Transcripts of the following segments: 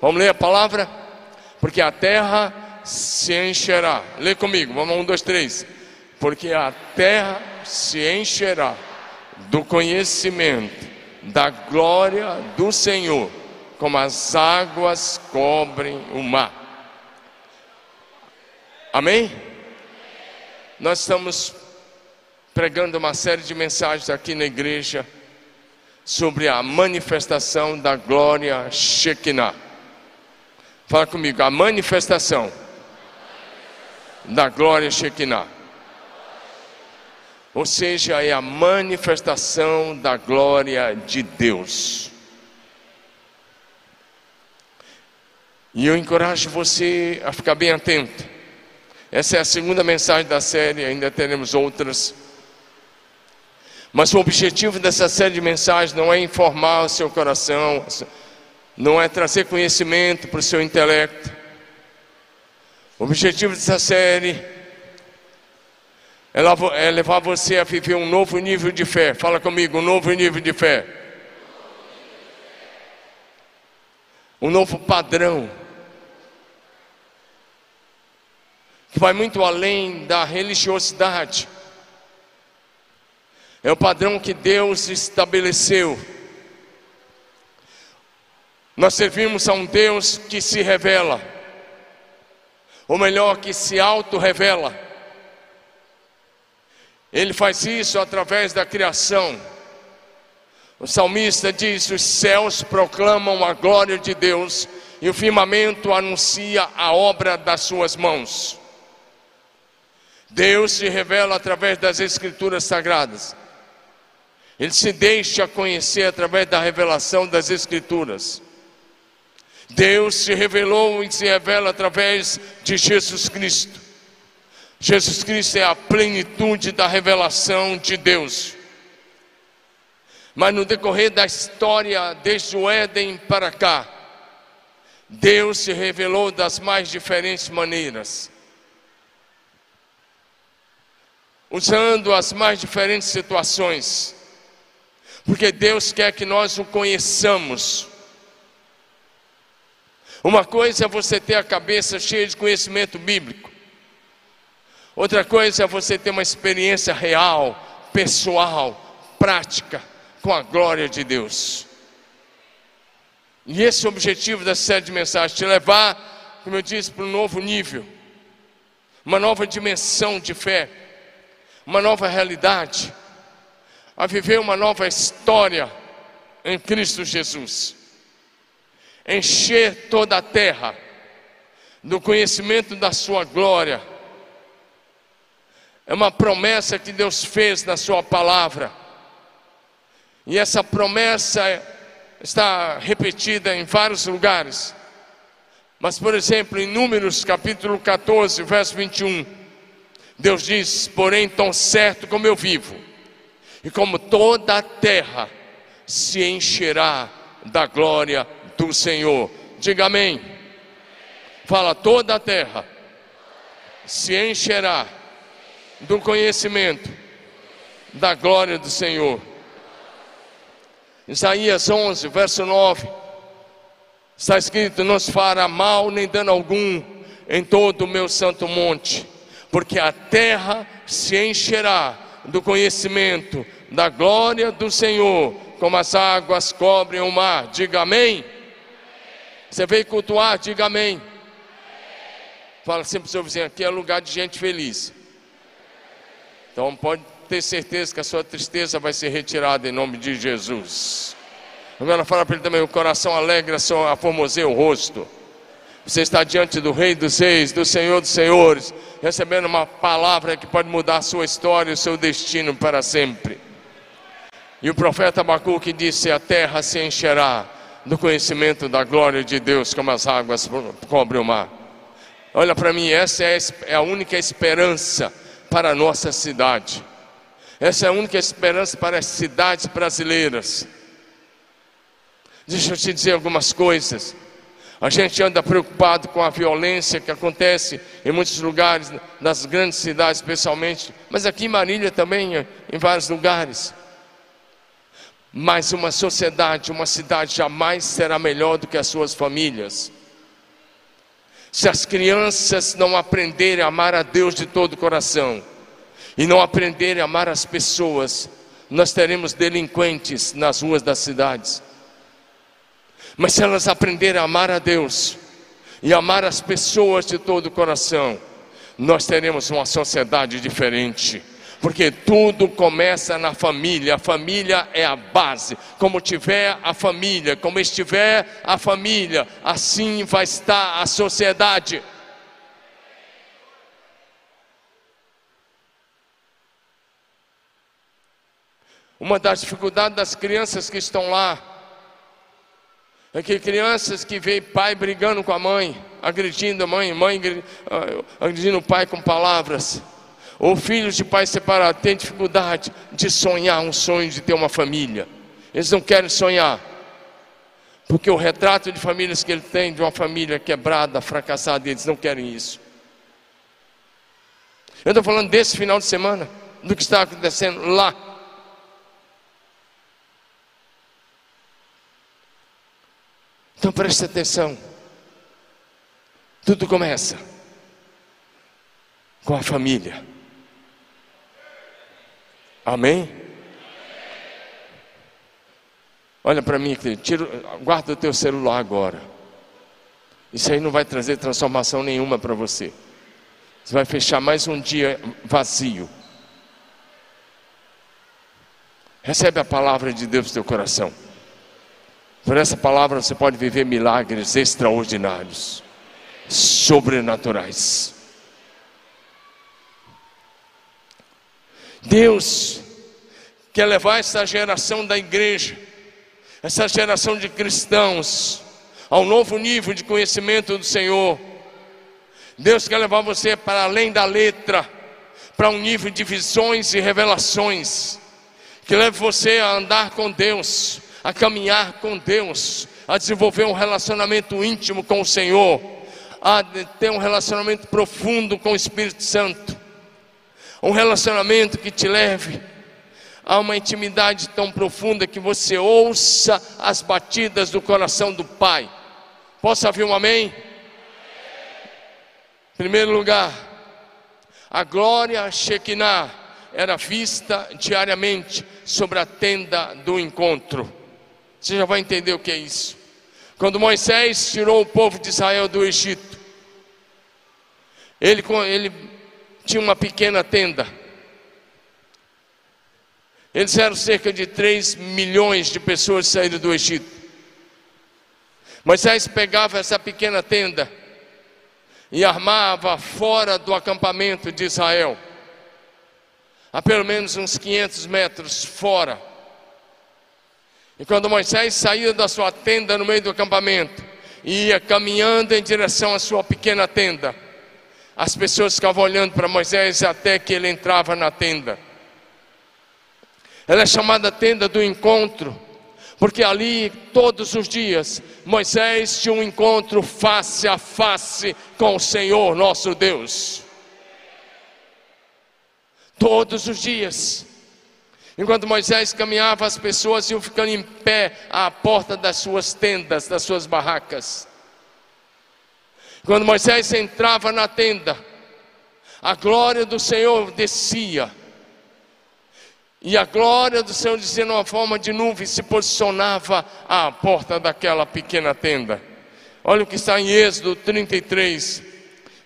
Vamos ler a palavra? Porque a terra se encherá. Lê comigo, vamos um, dois, três. Porque a terra se encherá do conhecimento da glória do Senhor, como as águas cobrem o mar. Amém? Nós estamos pregando uma série de mensagens aqui na igreja sobre a manifestação da glória Shekinah. Fala comigo, a manifestação da glória Shekinah. Ou seja, é a manifestação da glória de Deus. E eu encorajo você a ficar bem atento. Essa é a segunda mensagem da série, ainda teremos outras. Mas o objetivo dessa série de mensagens não é informar o seu coração, não é trazer conhecimento para o seu intelecto. O objetivo dessa série é levar você a viver um novo nível de fé. Fala comigo, um novo nível de fé. Um novo padrão. Que vai muito além da religiosidade é o padrão que Deus estabeleceu. Nós servimos a um Deus que se revela, ou melhor, que se auto-revela. Ele faz isso através da criação. O salmista diz: Os céus proclamam a glória de Deus, e o firmamento anuncia a obra das suas mãos. Deus se revela através das Escrituras sagradas. Ele se deixa conhecer através da revelação das Escrituras. Deus se revelou e se revela através de Jesus Cristo. Jesus Cristo é a plenitude da revelação de Deus. Mas no decorrer da história, desde o Éden para cá, Deus se revelou das mais diferentes maneiras, usando as mais diferentes situações porque Deus quer que nós o conheçamos. Uma coisa é você ter a cabeça cheia de conhecimento bíblico, outra coisa é você ter uma experiência real, pessoal, prática com a glória de Deus. E esse é o objetivo da série de mensagens: te levar, como eu disse, para um novo nível, uma nova dimensão de fé, uma nova realidade a viver uma nova história em Cristo Jesus. Encher toda a terra do conhecimento da Sua glória. É uma promessa que Deus fez na Sua palavra. E essa promessa está repetida em vários lugares. Mas, por exemplo, em Números capítulo 14, verso 21, Deus diz: Porém, tão certo como eu vivo, e como toda a terra se encherá da glória do Senhor. Diga amém. Fala, toda a terra se encherá do conhecimento da glória do Senhor. Isaías 11, verso 9. Está escrito: Não se fará mal nem dano algum em todo o meu santo monte, porque a terra se encherá do conhecimento da glória do Senhor, como as águas cobrem o mar. Diga amém. Você veio cultuar, diga amém. Fala sempre para o seu vizinho: aqui é lugar de gente feliz. Então pode ter certeza que a sua tristeza vai ser retirada em nome de Jesus. Agora fala para ele também: o coração alegre a formoseia o rosto. Você está diante do Rei dos Reis, do Senhor dos Senhores, recebendo uma palavra que pode mudar a sua história e o seu destino para sempre. E o profeta Abacuque disse: A terra se encherá do conhecimento da glória de Deus, como as águas cobrem o mar. Olha para mim, essa é, é a única esperança para a nossa cidade. Essa é a única esperança para as cidades brasileiras. Deixa eu te dizer algumas coisas. A gente anda preocupado com a violência que acontece em muitos lugares, nas grandes cidades especialmente, mas aqui em Marília também, em vários lugares. Mas uma sociedade, uma cidade jamais será melhor do que as suas famílias. Se as crianças não aprenderem a amar a Deus de todo o coração e não aprenderem a amar as pessoas, nós teremos delinquentes nas ruas das cidades. Mas se elas aprenderem a amar a Deus e amar as pessoas de todo o coração, nós teremos uma sociedade diferente. Porque tudo começa na família, a família é a base. Como tiver a família, como estiver a família, assim vai estar a sociedade. Uma das dificuldades das crianças que estão lá é que crianças que veem pai brigando com a mãe, agredindo a mãe, mãe ah, agredindo o pai com palavras, ou filhos de pais separados têm dificuldade de sonhar um sonho de ter uma família. Eles não querem sonhar. Porque o retrato de famílias que ele tem, de uma família quebrada, fracassada, eles não querem isso. Eu estou falando desse final de semana, do que está acontecendo lá. Então preste atenção. Tudo começa com a família. Amém? Olha para mim, querido, tira, guarda o teu celular agora. Isso aí não vai trazer transformação nenhuma para você. Você vai fechar mais um dia vazio. Recebe a palavra de Deus no teu coração. Por essa palavra você pode viver milagres extraordinários, sobrenaturais. Deus quer levar essa geração da igreja, essa geração de cristãos, ao novo nível de conhecimento do Senhor. Deus quer levar você para além da letra, para um nível de visões e revelações, que leve você a andar com Deus, a caminhar com Deus, a desenvolver um relacionamento íntimo com o Senhor, a ter um relacionamento profundo com o Espírito Santo. Um relacionamento que te leve a uma intimidade tão profunda que você ouça as batidas do coração do Pai. Posso ouvir um amém? Em primeiro lugar, a glória Shekinah era vista diariamente sobre a tenda do encontro. Você já vai entender o que é isso. Quando Moisés tirou o povo de Israel do Egito, ele, ele tinha uma pequena tenda. Eles eram cerca de 3 milhões de pessoas saíram do Egito. Moisés pegava essa pequena tenda e armava fora do acampamento de Israel, a pelo menos uns 500 metros fora. E quando Moisés saía da sua tenda no meio do acampamento, ia caminhando em direção à sua pequena tenda, as pessoas ficavam olhando para Moisés até que ele entrava na tenda. Ela é chamada tenda do encontro, porque ali todos os dias Moisés tinha um encontro face a face com o Senhor nosso Deus. Todos os dias. Enquanto Moisés caminhava, as pessoas iam ficando em pé à porta das suas tendas, das suas barracas. Quando Moisés entrava na tenda, a glória do Senhor descia. E a glória do Senhor descia numa forma de nuvem se posicionava à porta daquela pequena tenda. Olha o que está em Êxodo 33,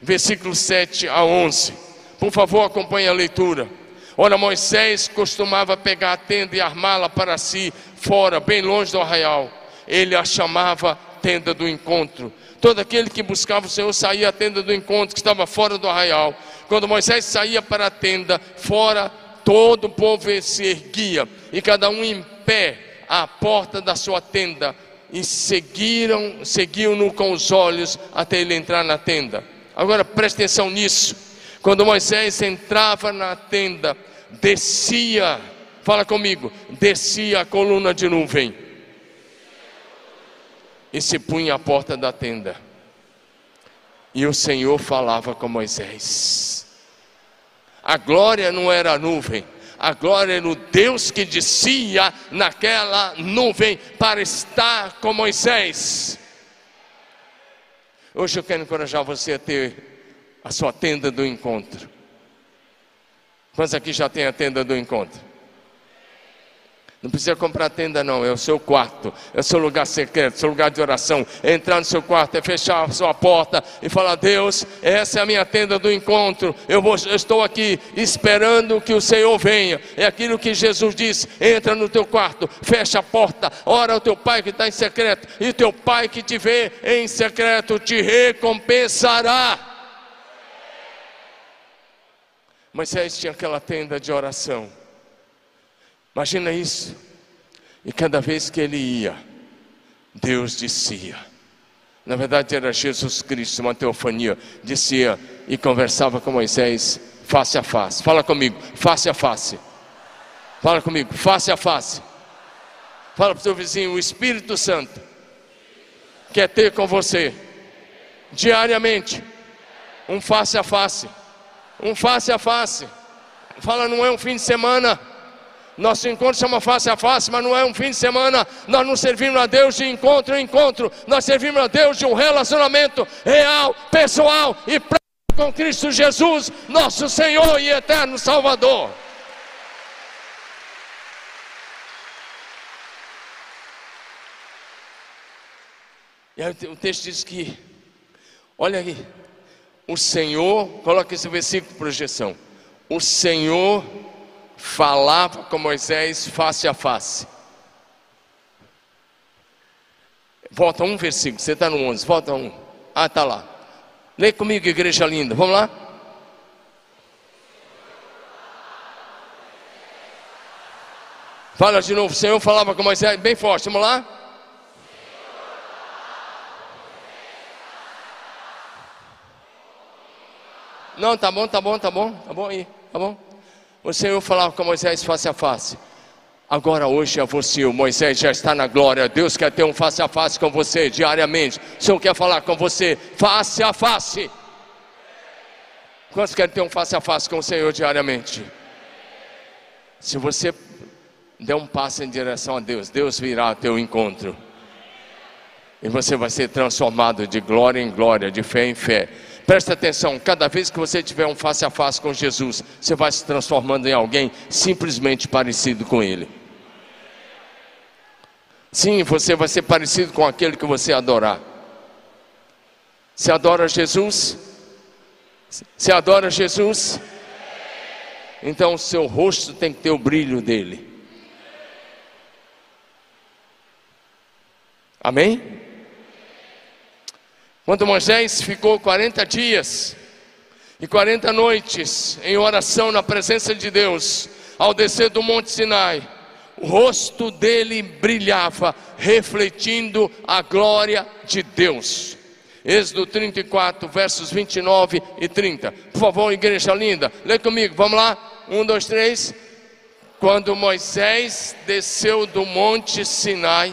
versículo 7 a 11. Por favor, acompanhe a leitura. Ora, Moisés costumava pegar a tenda e armá-la para si, fora, bem longe do arraial. Ele a chamava tenda do encontro Todo aquele que buscava o Senhor saía à tenda do encontro, que estava fora do arraial. Quando Moisés saía para a tenda, fora, todo o povo se erguia, e cada um em pé à porta da sua tenda, e seguiram, seguiam-no com os olhos até ele entrar na tenda. Agora preste atenção nisso. Quando Moisés entrava na tenda, descia, fala comigo, descia a coluna de nuvem e se punha à porta da tenda. E o Senhor falava com Moisés. A glória não era a nuvem, a glória era o Deus que descia naquela nuvem para estar com Moisés. Hoje eu quero encorajar você a ter a sua tenda do encontro. Quantos aqui já tem a tenda do encontro? Não precisa comprar tenda, não. É o seu quarto, é o seu lugar secreto, seu lugar de oração. É entrar no seu quarto, é fechar a sua porta e falar: Deus, essa é a minha tenda do encontro. Eu, vou, eu estou aqui esperando que o Senhor venha. É aquilo que Jesus disse: entra no teu quarto, fecha a porta, ora ao teu pai que está em secreto, e o teu pai que te vê em secreto te recompensará. Moisés tinha aquela tenda de oração. Imagina isso. E cada vez que ele ia, Deus descia. Na verdade era Jesus Cristo, uma teofania, descia e conversava com Moisés face a face. Fala comigo, face a face. Fala comigo, face a face. Fala para o seu vizinho, o Espírito Santo quer ter com você diariamente um face a face. Um face a face. Fala, não é um fim de semana nosso encontro chama face a face, mas não é um fim de semana. Nós não servimos a Deus de encontro em encontro. Nós servimos a Deus de um relacionamento real, pessoal e prático com Cristo Jesus, nosso Senhor e eterno Salvador. E aí o texto diz que, olha aí, o Senhor, coloca esse versículo de projeção. O Senhor falava com Moisés face a face. Volta um versículo, você está no 11, volta um. Ah, está lá. Lê comigo, igreja linda, vamos lá? Fala de novo, o Senhor falava com Moisés, bem forte, vamos lá? Não, tá bom, tá bom, tá bom, tá bom aí, tá bom. O Senhor falava com Moisés face a face. Agora hoje é você, o Moisés já está na glória. Deus quer ter um face a face com você diariamente. O Senhor quer falar com você face a face. Quantos querem ter um face a face com o Senhor diariamente? Se você der um passo em direção a Deus, Deus virá ao teu encontro. E você vai ser transformado de glória em glória, de fé em fé. Presta atenção, cada vez que você tiver um face a face com Jesus, você vai se transformando em alguém simplesmente parecido com Ele. Sim, você vai ser parecido com aquele que você adorar. Você adora Jesus? Você adora Jesus? Então o seu rosto tem que ter o brilho dele. Amém? Quando Moisés ficou 40 dias e 40 noites em oração na presença de Deus, ao descer do Monte Sinai, o rosto dele brilhava, refletindo a glória de Deus. Êxodo 34, versos 29 e 30. Por favor, igreja linda, lê comigo, vamos lá? Um, dois, três. Quando Moisés desceu do Monte Sinai,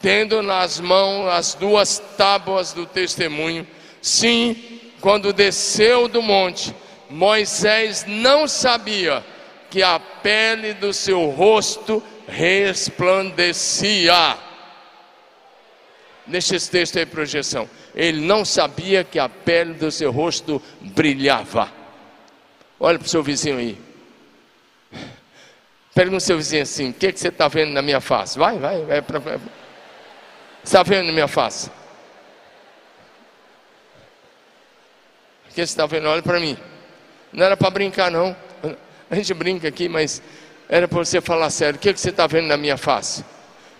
tendo nas mãos as duas tábuas do testemunho. Sim, quando desceu do monte, Moisés não sabia que a pele do seu rosto resplandecia. Esse texto aí, projeção. Ele não sabia que a pele do seu rosto brilhava. Olha para o seu vizinho aí. Pergunta ao seu vizinho assim: o que, que você está vendo na minha face? Vai, vai, vai. Pra... Está vendo minha face? O que você está vendo? Olha para mim. Não era para brincar, não. A gente brinca aqui, mas era para você falar sério. O que você está vendo na minha face?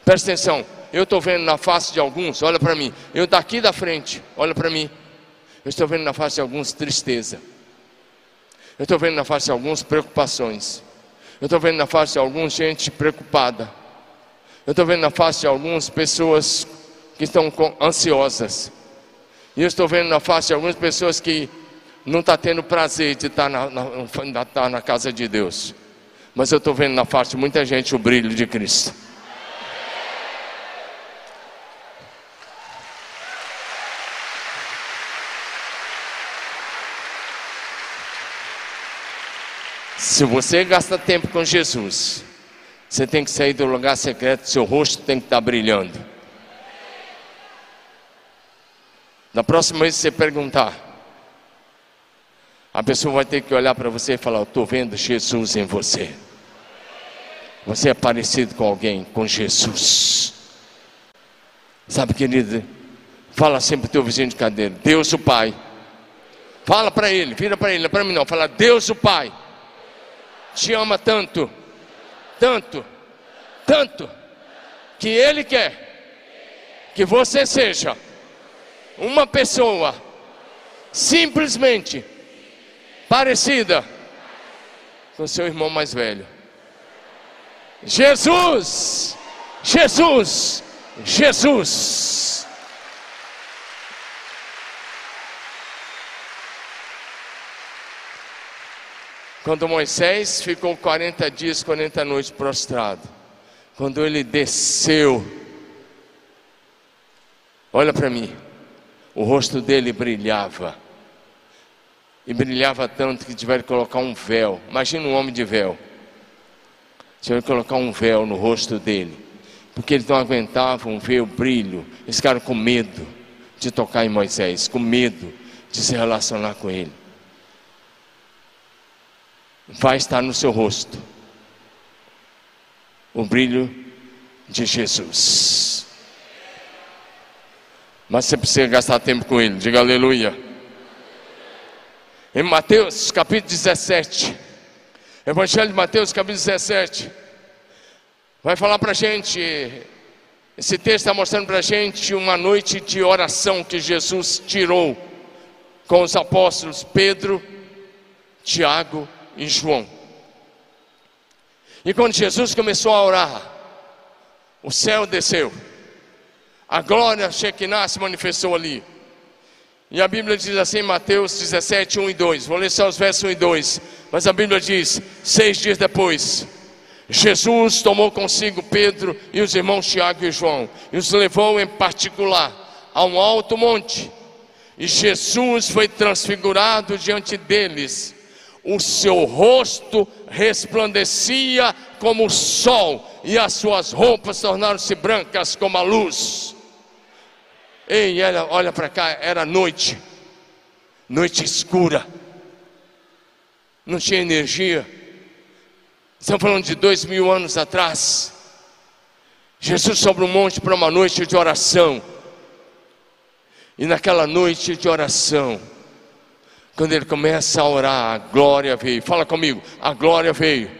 Presta atenção. Eu estou vendo na face de alguns, olha para mim. Eu daqui da frente, olha para mim. Eu estou vendo na face de alguns tristeza. Eu estou vendo na face de alguns preocupações. Eu estou vendo na face de alguns gente preocupada. Eu estou vendo na face de algumas pessoas que estão ansiosas. E eu estou vendo na face de algumas pessoas que não estão tá tendo prazer de estar tá na, na, estar na casa de Deus. Mas eu estou vendo na face de muita gente o brilho de Cristo. Se você gasta tempo com Jesus, você tem que sair do lugar secreto, seu rosto tem que estar brilhando. Na próxima vez que você perguntar, a pessoa vai ter que olhar para você e falar: estou vendo Jesus em você. Você é parecido com alguém, com Jesus. Sabe, querido, fala sempre o teu vizinho de cadeira: Deus o Pai. Fala para ele, vira para ele, não é para mim não. Fala: Deus o Pai te ama tanto, tanto, tanto, que Ele quer que você seja uma pessoa simplesmente parecida com seu irmão mais velho. Jesus, Jesus, Jesus. Quando Moisés ficou 40 dias, 40 noites prostrado, quando ele desceu, olha para mim, o rosto dele brilhava, e brilhava tanto que tiveram que colocar um véu. Imagina um homem de véu, tiveram que colocar um véu no rosto dele, porque eles não aguentavam ver o brilho, eles ficaram com medo de tocar em Moisés, com medo de se relacionar com ele vai estar no seu rosto. O brilho de Jesus. Mas você precisa gastar tempo com ele, diga aleluia. Em Mateus capítulo 17, Evangelho de Mateus capítulo 17, vai falar para a gente, esse texto está mostrando para a gente uma noite de oração que Jesus tirou com os apóstolos Pedro, Tiago e João. E quando Jesus começou a orar, o céu desceu, a glória Shekinah se manifestou ali. E a Bíblia diz assim em Mateus 17, 1 e 2. Vou ler só os versos 1 e 2. Mas a Bíblia diz: seis dias depois, Jesus tomou consigo Pedro e os irmãos Tiago e João, e os levou em particular a um alto monte. E Jesus foi transfigurado diante deles o seu rosto resplandecia como o sol, e as suas roupas tornaram-se brancas como a luz. Ei, ela, olha para cá, era noite, noite escura, não tinha energia. Estamos falando de dois mil anos atrás. Jesus sobre o monte para uma noite de oração. E naquela noite de oração, quando ele começa a orar, a glória veio. Fala comigo, a glória veio.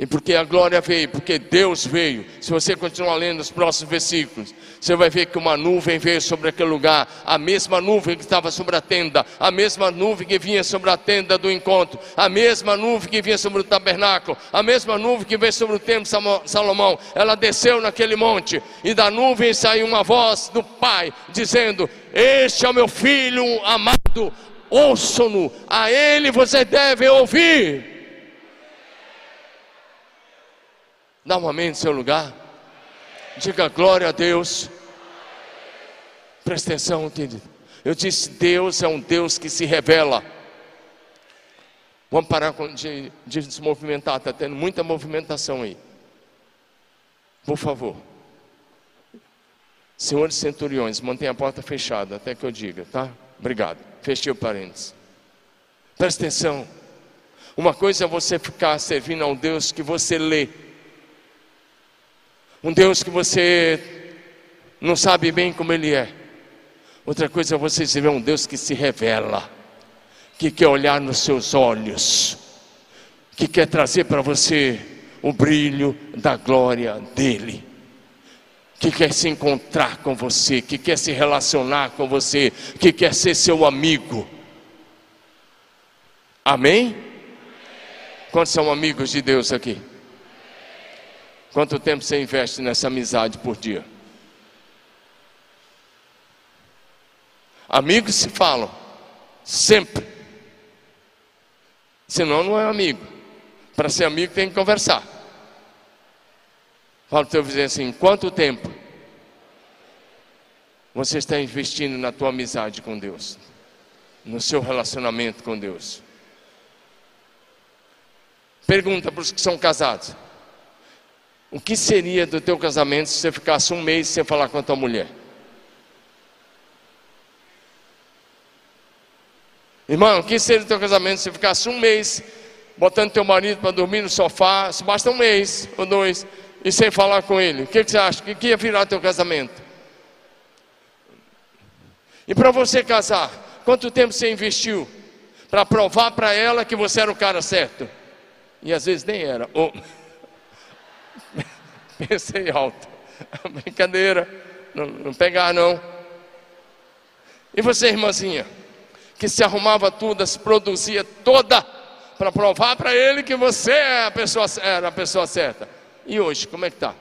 E porque a glória veio, porque Deus veio. Se você continuar lendo os próximos versículos, você vai ver que uma nuvem veio sobre aquele lugar, a mesma nuvem que estava sobre a tenda, a mesma nuvem que vinha sobre a tenda do encontro, a mesma nuvem que vinha sobre o tabernáculo, a mesma nuvem que veio sobre o templo de Salomão. Ela desceu naquele monte, e da nuvem saiu uma voz do Pai, dizendo: este é o meu filho amado, ouçam-no, a ele você deve ouvir. Dá um amém no seu lugar. Diga glória a Deus. Presta atenção, entendido. Eu disse: Deus é um Deus que se revela. Vamos parar de, de se movimentar, está tendo muita movimentação aí. Por favor. Senhores centuriões, mantenha a porta fechada até que eu diga, tá? Obrigado. Fechei o parênteses. Presta atenção. Uma coisa é você ficar servindo a um Deus que você lê. Um Deus que você não sabe bem como Ele é. Outra coisa é você a um Deus que se revela, que quer olhar nos seus olhos, que quer trazer para você o brilho da glória dEle que quer se encontrar com você, que quer se relacionar com você, que quer ser seu amigo. Amém? Quantos são amigos de Deus aqui? Quanto tempo você investe nessa amizade por dia? Amigos se falam, sempre. Senão não é amigo. Para ser amigo tem que conversar. Fala para o teu vizinho assim: quanto tempo você está investindo na tua amizade com Deus, no seu relacionamento com Deus? Pergunta para os que são casados: O que seria do teu casamento se você ficasse um mês sem falar com a tua mulher? Irmão, o que seria do teu casamento se você ficasse um mês botando teu marido para dormir no sofá, se basta um mês ou dois, e sem falar com ele? O que, que você acha? O que ia virar teu casamento? E para você casar, quanto tempo você investiu para provar para ela que você era o cara certo? E às vezes nem era. Pensei alto. Brincadeira. Não, não pegar não. E você, irmãzinha, que se arrumava toda, se produzia toda para provar para ele que você é a pessoa, era a pessoa certa. E hoje, como é que está?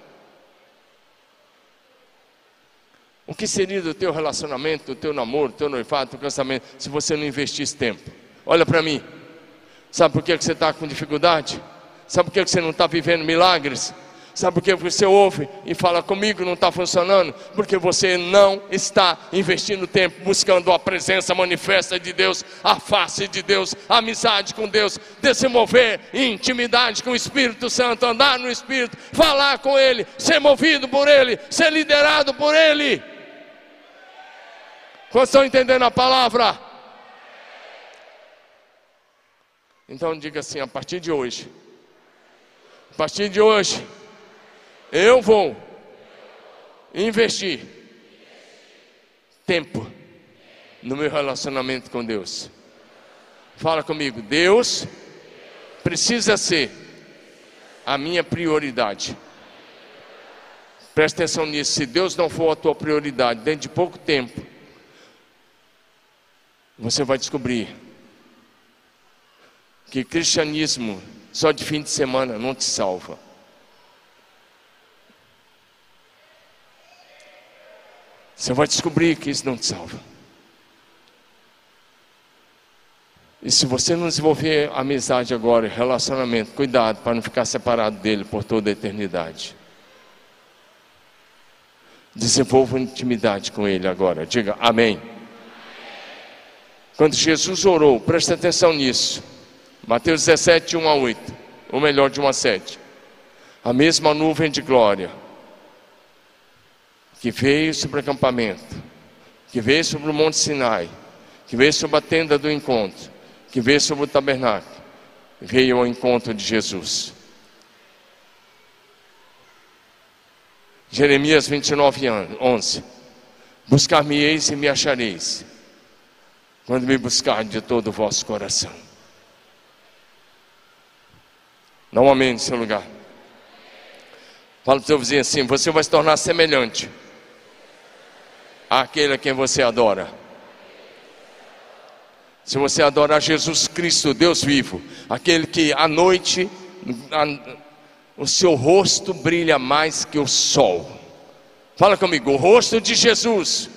O que seria do teu relacionamento, do teu namoro, do teu noivado, do teu casamento, se você não investisse tempo? Olha para mim. Sabe por que você está com dificuldade? Sabe por que você não está vivendo milagres? Sabe por que você ouve e fala comigo não está funcionando? Porque você não está investindo tempo buscando a presença manifesta de Deus, a face de Deus, a amizade com Deus, desenvolver intimidade com o Espírito Santo, andar no Espírito, falar com Ele, ser movido por Ele, ser liderado por Ele. Quantos estão entendendo a palavra? Então diga assim: a partir de hoje, a partir de hoje, eu vou investir tempo no meu relacionamento com Deus. Fala comigo, Deus precisa ser a minha prioridade. Presta atenção nisso. Se Deus não for a tua prioridade, dentro de pouco tempo, você vai descobrir que cristianismo só de fim de semana não te salva. Você vai descobrir que isso não te salva. E se você não desenvolver amizade agora, relacionamento, cuidado para não ficar separado dele por toda a eternidade. Desenvolva intimidade com ele agora. Diga amém. Quando Jesus orou, preste atenção nisso. Mateus 17, 1 a 8. Ou melhor, de 1 a 7. A mesma nuvem de glória que veio sobre o acampamento, que veio sobre o Monte Sinai, que veio sobre a tenda do encontro, que veio sobre o tabernáculo, veio ao encontro de Jesus. Jeremias 29, 11. Buscar-me-eis e me achareis quando me buscar de todo o vosso coração. Não amém no seu lugar. Fala para o seu vizinho assim: você vai se tornar semelhante àquele a quem você adora. Se você adorar Jesus Cristo, Deus vivo, aquele que à noite a, o seu rosto brilha mais que o sol. Fala comigo, o rosto de Jesus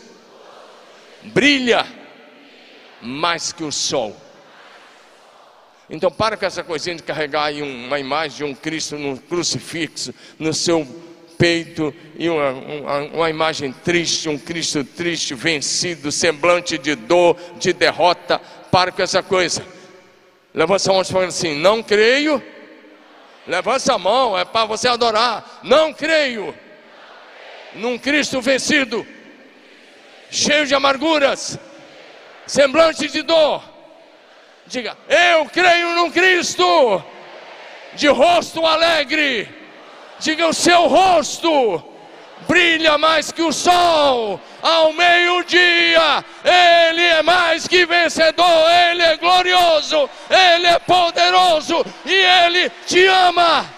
brilha mais que o sol. Então para com essa coisinha de carregar uma imagem de um Cristo no crucifixo, no seu peito, e uma, uma, uma imagem triste, um Cristo triste, vencido, semblante de dor, de derrota. Para com essa coisa. Levanta a mão e fala assim: Não creio. Levanta a mão, é para você adorar. Não creio. Num Cristo vencido, cheio de amarguras semblante de dor. Diga, eu creio no Cristo, de rosto alegre. Diga, o seu rosto brilha mais que o sol ao meio-dia. Ele é mais que vencedor, ele é glorioso, ele é poderoso e ele te ama.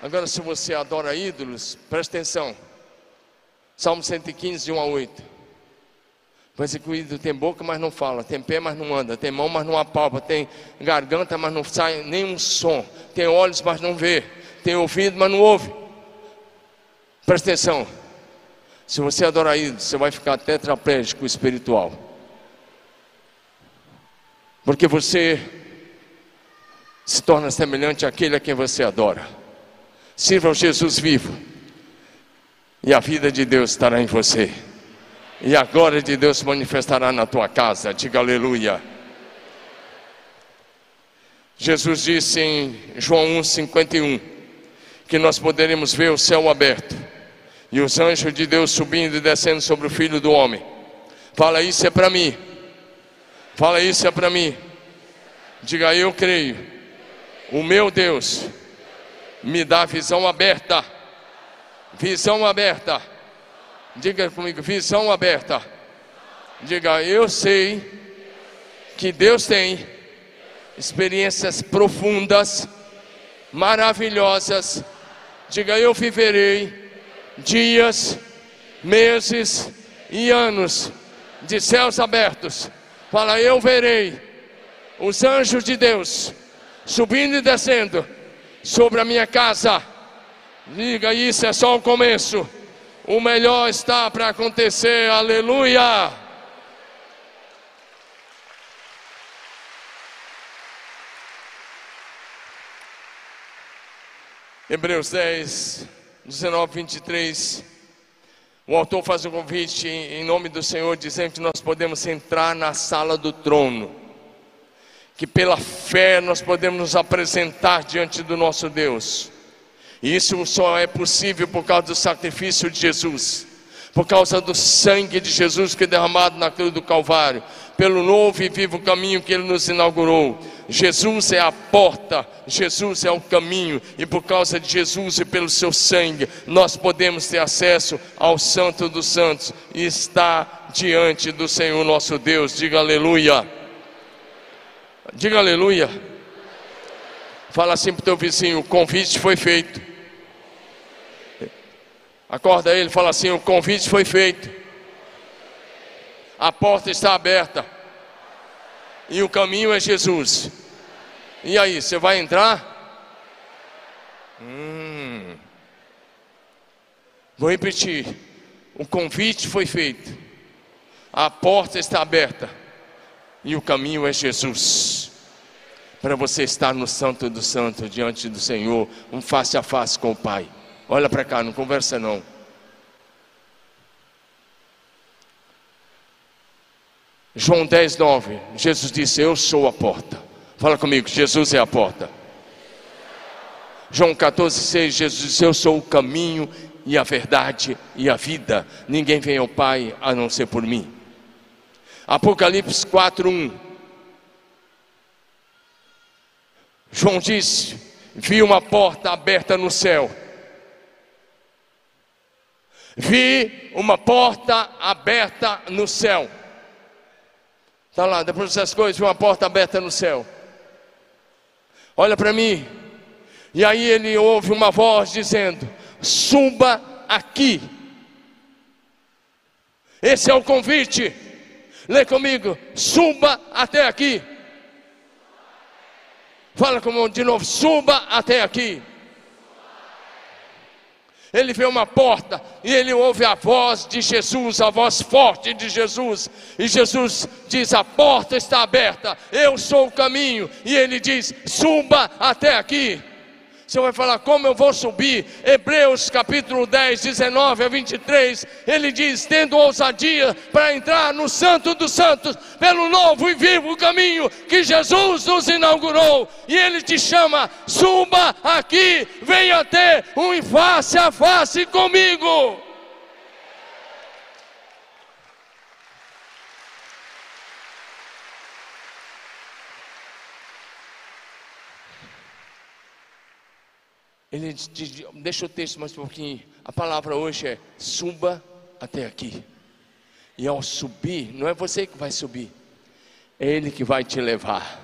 Agora, se você adora ídolos, presta atenção. Salmo 115, 1 a 8. Vai ser que o ídolo tem boca, mas não fala, tem pé, mas não anda, tem mão, mas não apalpa, tem garganta, mas não sai nenhum som, tem olhos, mas não vê, tem ouvido, mas não ouve. Presta atenção. Se você adorar ídolos, você vai ficar tetraplégico espiritual. Porque você se torna semelhante àquele a quem você adora. Sirva o Jesus vivo. E a vida de Deus estará em você. E a glória de Deus se manifestará na tua casa. Diga aleluia. Jesus disse em João 1,51 que nós poderemos ver o céu aberto e os anjos de Deus subindo e descendo sobre o filho do homem. Fala, isso é para mim. Fala, isso é para mim. Diga, eu creio. O meu Deus me dá visão aberta. Visão aberta. Diga comigo, visão aberta. Diga, eu sei que Deus tem experiências profundas, maravilhosas. Diga, eu viverei dias, meses e anos de céus abertos. Fala, eu verei os anjos de Deus subindo e descendo sobre a minha casa. Diga, isso é só o começo. O melhor está para acontecer. Aleluia. Hebreus 10, 19, 23. O autor faz um convite em nome do Senhor, dizendo que nós podemos entrar na sala do trono, que pela fé nós podemos nos apresentar diante do nosso Deus. E isso só é possível por causa do sacrifício de Jesus, por causa do sangue de Jesus que é derramado na cruz do Calvário, pelo novo e vivo caminho que Ele nos inaugurou. Jesus é a porta, Jesus é o caminho, e por causa de Jesus e pelo seu sangue, nós podemos ter acesso ao Santo dos Santos e estar diante do Senhor nosso Deus. Diga aleluia. Diga aleluia. Fala assim para o teu vizinho: o convite foi feito. Acorda ele, fala assim: o convite foi feito. A porta está aberta. E o caminho é Jesus. E aí, você vai entrar? Hum. Vou repetir. O convite foi feito. A porta está aberta. E o caminho é Jesus. Para você estar no Santo do Santo, diante do Senhor, um face a face com o Pai. Olha para cá, não conversa não. João 10, 9. Jesus disse: Eu sou a porta. Fala comigo, Jesus é a porta. João 14, 6. Jesus disse: Eu sou o caminho e a verdade e a vida. Ninguém vem ao Pai a não ser por mim. Apocalipse 4, 1. João disse: Vi uma porta aberta no céu. Vi uma porta aberta no céu. Está lá, depois dessas coisas, uma porta aberta no céu. Olha para mim. E aí ele ouve uma voz dizendo: Suba aqui. Esse é o convite. Lê comigo: Suba até aqui. Fala como de novo: Suba até aqui ele vê uma porta e ele ouve a voz de Jesus, a voz forte de Jesus. E Jesus diz: A porta está aberta, eu sou o caminho. E ele diz: Suba até aqui. Você vai falar, como eu vou subir? Hebreus capítulo 10, 19 a 23, ele diz: tendo ousadia para entrar no Santo dos Santos, pelo novo e vivo caminho que Jesus nos inaugurou, e ele te chama: suba aqui, venha ter um face a face comigo. Ele diz, deixa o texto mais um pouquinho. A palavra hoje é: suba até aqui. E ao subir, não é você que vai subir, é Ele que vai te levar.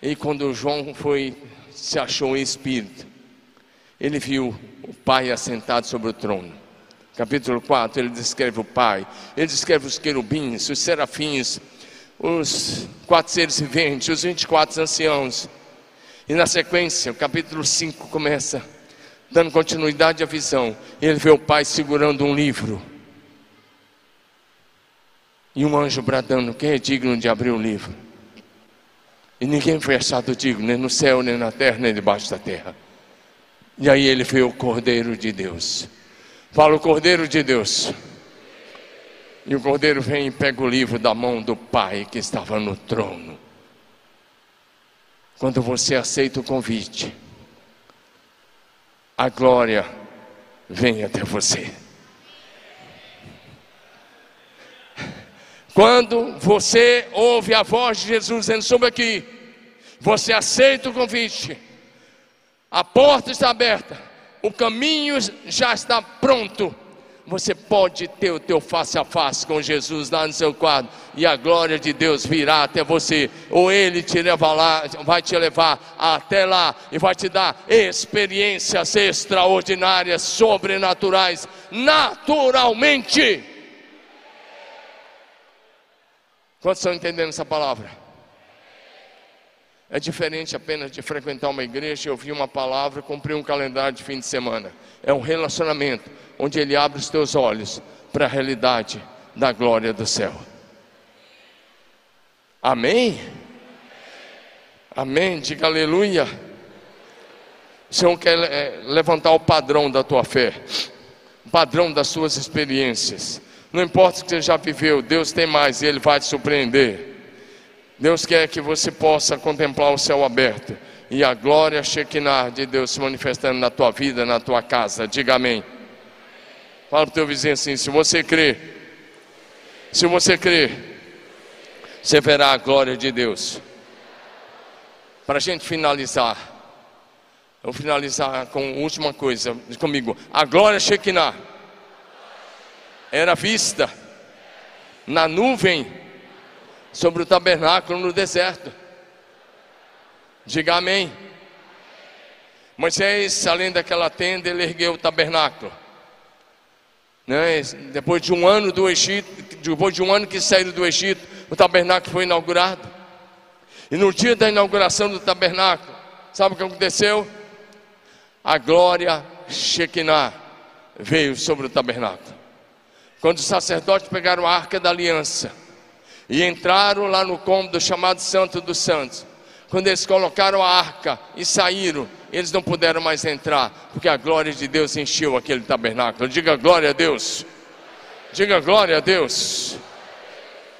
E quando João foi, se achou em espírito, ele viu o Pai assentado sobre o trono. Capítulo 4, ele descreve o Pai, ele descreve os querubins, os serafins, os quatro seres viventes, os 24 anciãos. E na sequência, o capítulo 5 começa dando continuidade à visão. Ele vê o pai segurando um livro. E um anjo bradando: Quem é digno de abrir o livro? E ninguém foi achado digno, nem no céu, nem na terra, nem debaixo da terra. E aí ele vê o Cordeiro de Deus. Fala o Cordeiro de Deus. E o cordeiro vem e pega o livro da mão do Pai que estava no trono. Quando você aceita o convite, a glória vem até você. Quando você ouve a voz de Jesus dizendo: Sobre aqui, você aceita o convite, a porta está aberta, o caminho já está pronto. Você pode ter o teu face a face com Jesus lá no seu quadro e a glória de Deus virá até você, ou Ele te leva lá, vai te levar até lá e vai te dar experiências extraordinárias, sobrenaturais, naturalmente. Quantos estão entendendo essa palavra? É diferente apenas de frequentar uma igreja ouvir uma palavra cumprir um calendário de fim de semana. É um relacionamento onde Ele abre os teus olhos para a realidade da glória do céu. Amém? Amém? Diga aleluia. O Senhor quer é, levantar o padrão da tua fé, o padrão das suas experiências. Não importa o que você já viveu, Deus tem mais e Ele vai te surpreender. Deus quer que você possa contemplar o céu aberto e a glória Shekinah de Deus se manifestando na tua vida, na tua casa. Diga amém. Fala para o teu vizinho assim: se você crê, se você crê, você verá a glória de Deus. Para a gente finalizar, eu vou finalizar com a última coisa comigo. A glória Shekinah era vista na nuvem sobre o tabernáculo no deserto. Diga amém. Moisés, além daquela tenda, ele ergueu o tabernáculo. Né? Depois de um ano do Egito, depois de um ano que saíram do Egito, o tabernáculo foi inaugurado. E no dia da inauguração do tabernáculo, sabe o que aconteceu? A glória Shekinah veio sobre o tabernáculo. Quando os sacerdotes pegaram a arca da aliança, e entraram lá no cômodo chamado Santo dos Santos. Quando eles colocaram a arca e saíram, eles não puderam mais entrar, porque a glória de Deus encheu aquele tabernáculo. Diga glória a Deus. Diga glória a Deus.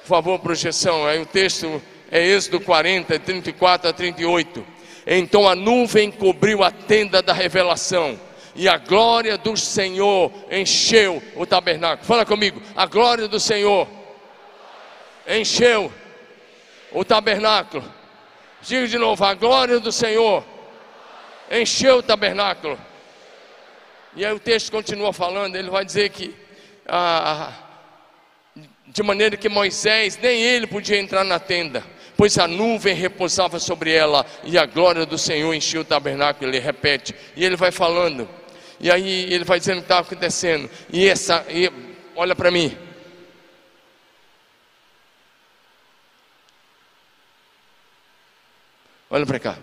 Por favor, projeção. Aí o texto é Êxodo 40, 34 a 38. Então a nuvem cobriu a tenda da revelação, e a glória do Senhor encheu o tabernáculo. Fala comigo, a glória do Senhor encheu o tabernáculo. Diga de novo: a glória do Senhor encheu o tabernáculo. E aí o texto continua falando, ele vai dizer que ah, de maneira que Moisés, nem ele podia entrar na tenda, pois a nuvem repousava sobre ela, e a glória do Senhor encheu o tabernáculo, ele repete, e ele vai falando, e aí ele vai dizendo o que está acontecendo, e essa, e, olha para mim, Olha para cá.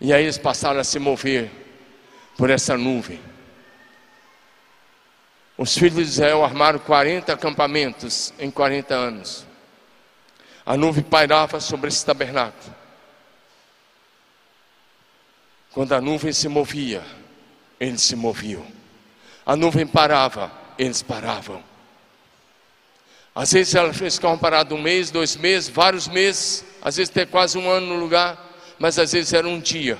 E aí eles passaram a se mover por essa nuvem. Os filhos de Israel armaram 40 acampamentos em 40 anos. A nuvem pairava sobre esse tabernáculo. Quando a nuvem se movia, eles se moviam. A nuvem parava, eles paravam. Às vezes elas ficavam paradas um mês, dois meses, vários meses, às vezes até quase um ano no lugar, mas às vezes era um dia,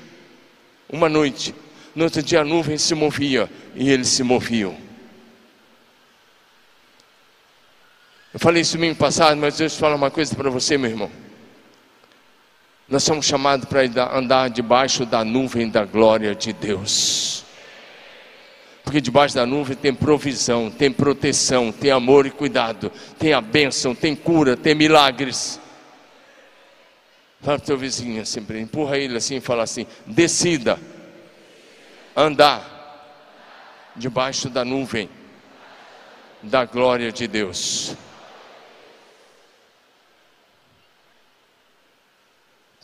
uma noite. No outro dia a nuvem se movia e eles se moviam. Eu falei isso domingo passado, mas Deus fala uma coisa para você, meu irmão. Nós somos chamados para andar debaixo da nuvem da glória de Deus. Porque debaixo da nuvem tem provisão, tem proteção, tem amor e cuidado, tem a bênção, tem cura, tem milagres. Fala para o teu vizinho assim, empurra ele assim e fala assim: decida andar debaixo da nuvem da glória de Deus.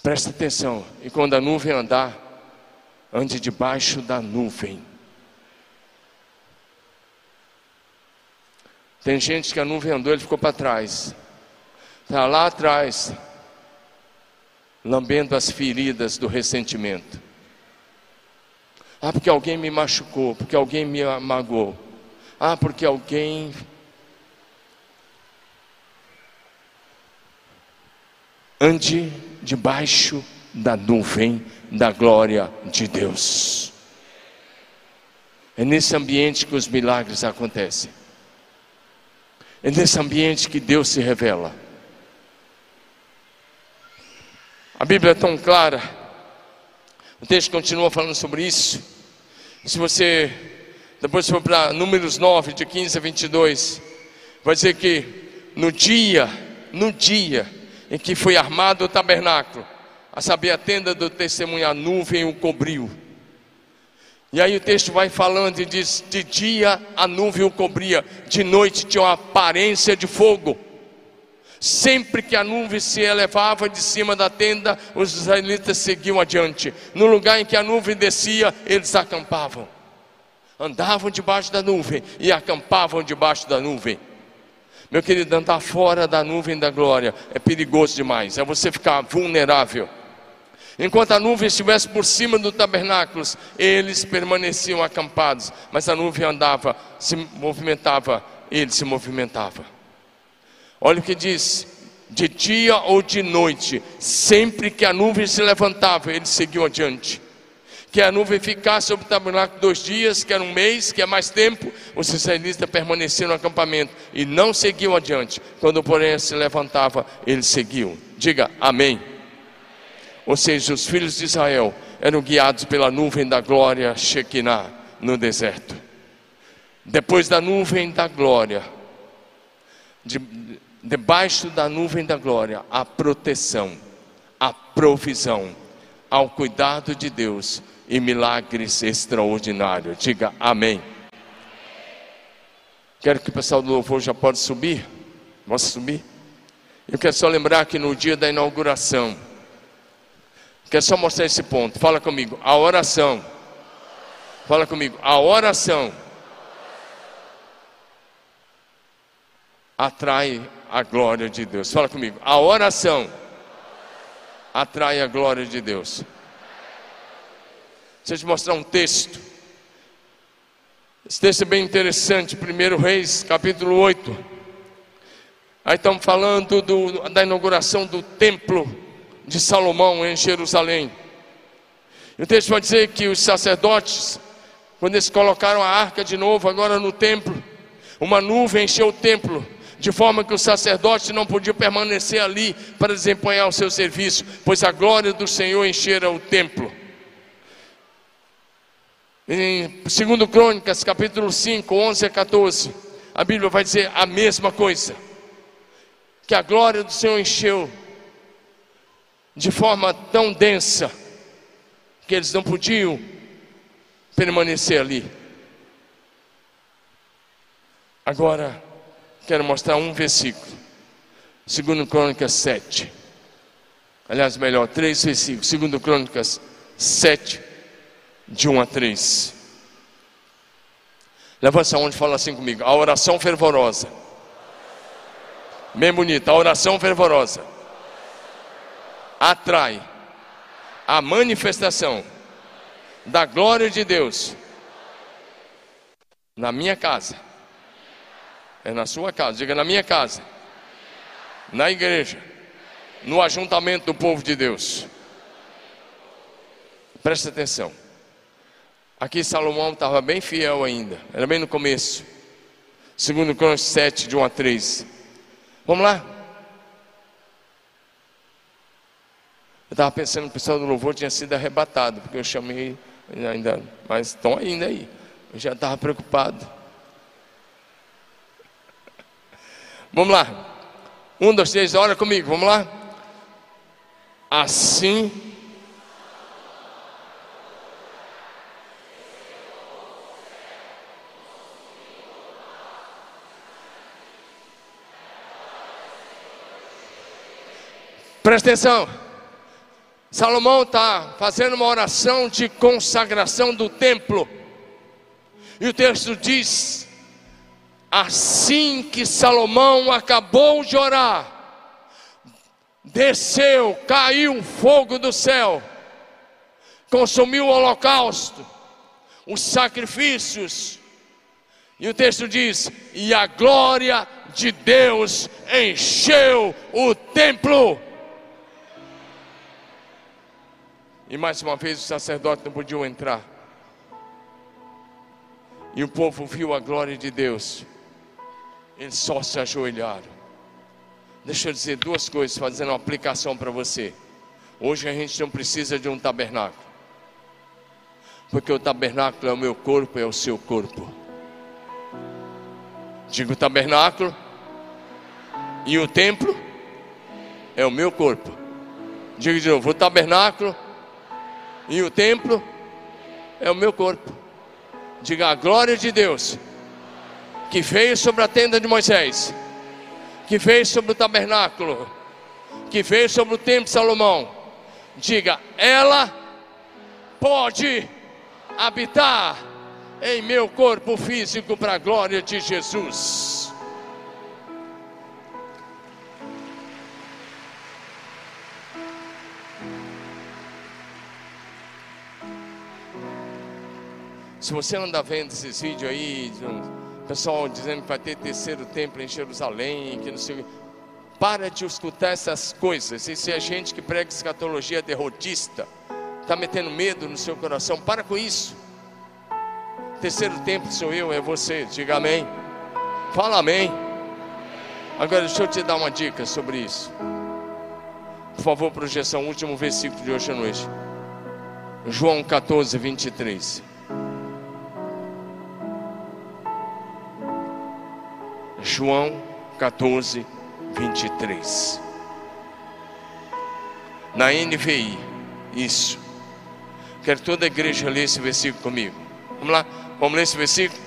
Presta atenção, e quando a nuvem andar, ande debaixo da nuvem. Tem gente que a nuvem andou, ele ficou para trás. Está lá atrás, lambendo as feridas do ressentimento. Ah, porque alguém me machucou, porque alguém me amagou. Ah, porque alguém. Ande debaixo da nuvem da glória de Deus. É nesse ambiente que os milagres acontecem. É nesse ambiente que Deus se revela. A Bíblia é tão clara. O texto continua falando sobre isso. Se você depois for para Números 9, de 15 a 22, vai dizer que no dia, no dia em que foi armado o tabernáculo, a saber, a tenda do testemunho, a nuvem o cobriu. E aí o texto vai falando e diz: de dia a nuvem o cobria, de noite tinha uma aparência de fogo. Sempre que a nuvem se elevava de cima da tenda, os israelitas seguiam adiante. No lugar em que a nuvem descia, eles acampavam. Andavam debaixo da nuvem e acampavam debaixo da nuvem. Meu querido, andar fora da nuvem da glória é perigoso demais, é você ficar vulnerável. Enquanto a nuvem estivesse por cima do tabernáculo, eles permaneciam acampados, mas a nuvem andava, se movimentava, ele se movimentava. Olha o que diz: de dia ou de noite, sempre que a nuvem se levantava, eles seguiam adiante. Que a nuvem ficasse sobre o tabernáculo dois dias, que era um mês, que é mais tempo, os israelitas permaneceram no acampamento e não seguiam adiante. Quando, porém, se levantava, eles seguiam. Diga amém. Ou seja, os filhos de Israel eram guiados pela nuvem da glória Shekinah no deserto. Depois da nuvem da glória, de, debaixo da nuvem da glória, a proteção, a provisão, ao cuidado de Deus e milagres extraordinários. Diga amém. Quero que o pessoal do louvor já pode subir. Posso subir? Eu quero só lembrar que no dia da inauguração, quero só mostrar esse ponto. Fala comigo, a oração. Fala comigo, a oração atrai a glória de Deus. Fala comigo. A oração atrai a glória de Deus. Deixa eu te mostrar um texto. Esse texto é bem interessante. 1 Reis, capítulo 8. Aí estamos falando do, da inauguração do templo de Salomão em Jerusalém. E o texto vai dizer que os sacerdotes, quando eles colocaram a arca de novo agora no templo, uma nuvem encheu o templo de forma que o sacerdote não podia permanecer ali para desempenhar o seu serviço, pois a glória do Senhor enchera o templo. Em 2 Crônicas, capítulo 5, 11 a 14, a Bíblia vai dizer a mesma coisa: que a glória do Senhor encheu de forma tão densa que eles não podiam permanecer ali. Agora, quero mostrar um versículo. Segundo Crônicas 7. Aliás, melhor, três versículos. Segundo Crônicas 7, de 1 a 3. Levanta a onde fala assim comigo. A oração fervorosa. Bem bonita. A oração fervorosa atrai a manifestação da glória de Deus na minha casa é na sua casa. Diga na minha casa. Na igreja. No ajuntamento do povo de Deus. Presta atenção. Aqui Salomão estava bem fiel ainda. Era bem no começo. Segundo Crônicas 7, de 1 a 3. Vamos lá? Eu estava pensando que o pessoal do louvor tinha sido arrebatado, porque eu chamei ainda, mas estão ainda aí. Eu já estava preocupado. Vamos lá. Um, dois, três, olha comigo, vamos lá. Assim. Presta atenção. Salomão está fazendo uma oração de consagração do templo. E o texto diz Assim que Salomão acabou de orar, desceu, caiu fogo do céu, consumiu o holocausto, os sacrifícios, e o texto diz: e a glória de Deus encheu o templo. E mais uma vez o sacerdote não podia entrar. E o povo viu a glória de Deus. Eles só se ajoelharam. Deixa eu dizer duas coisas, fazendo uma aplicação para você. Hoje a gente não precisa de um tabernáculo. Porque o tabernáculo é o meu corpo, é o seu corpo. Digo tabernáculo. E o templo é o meu corpo. Diga de novo: o tabernáculo e o templo é o meu corpo. Diga a glória de Deus que veio sobre a tenda de Moisés, que veio sobre o tabernáculo, que veio sobre o templo de Salomão. Diga, ela pode habitar em meu corpo físico para a glória de Jesus. Se você anda vendo esses vídeos aí, pessoal dizendo que vai ter terceiro templo em Jerusalém, que não sei. Para de escutar essas coisas. Isso é gente que prega escatologia derrotista. Está metendo medo no seu coração. Para com isso. Terceiro templo sou eu, é você. Diga amém. Fala amém. Agora deixa eu te dar uma dica sobre isso. Por favor, projeção, último versículo de hoje à noite. João 14, 23. João 14, 23. Na NVI, isso. Quero toda a igreja ler esse versículo comigo. Vamos lá, vamos ler esse versículo?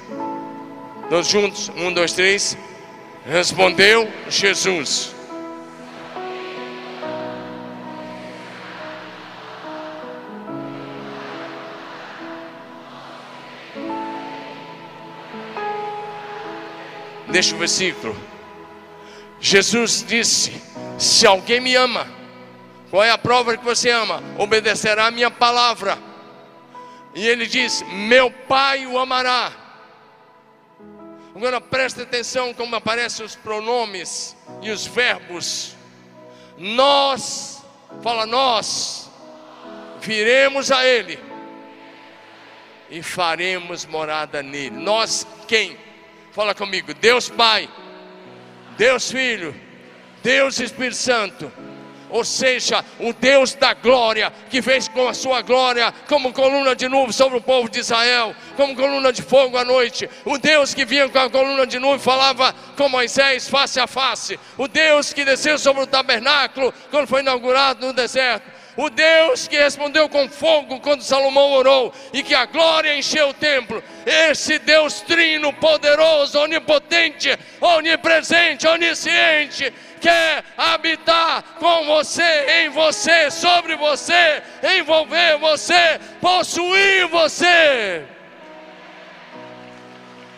Todos juntos, um, dois, três. Respondeu Jesus. O versículo. Jesus disse: Se alguém me ama, qual é a prova que você ama? Obedecerá a minha palavra. E ele diz: Meu Pai o amará. Agora preste atenção como aparecem os pronomes e os verbos. Nós, fala nós, viremos a Ele e faremos morada nele. Nós quem? Fala comigo. Deus Pai, Deus Filho, Deus Espírito Santo. Ou seja, o Deus da glória, que fez com a sua glória, como coluna de nuvem sobre o povo de Israel, como coluna de fogo à noite. O Deus que vinha com a coluna de nuvem falava com Moisés face a face. O Deus que desceu sobre o tabernáculo quando foi inaugurado no deserto o Deus que respondeu com fogo quando Salomão orou e que a glória encheu o templo, esse Deus trino, poderoso, onipotente, onipresente, onisciente, quer habitar com você, em você, sobre você, envolver você, possuir você.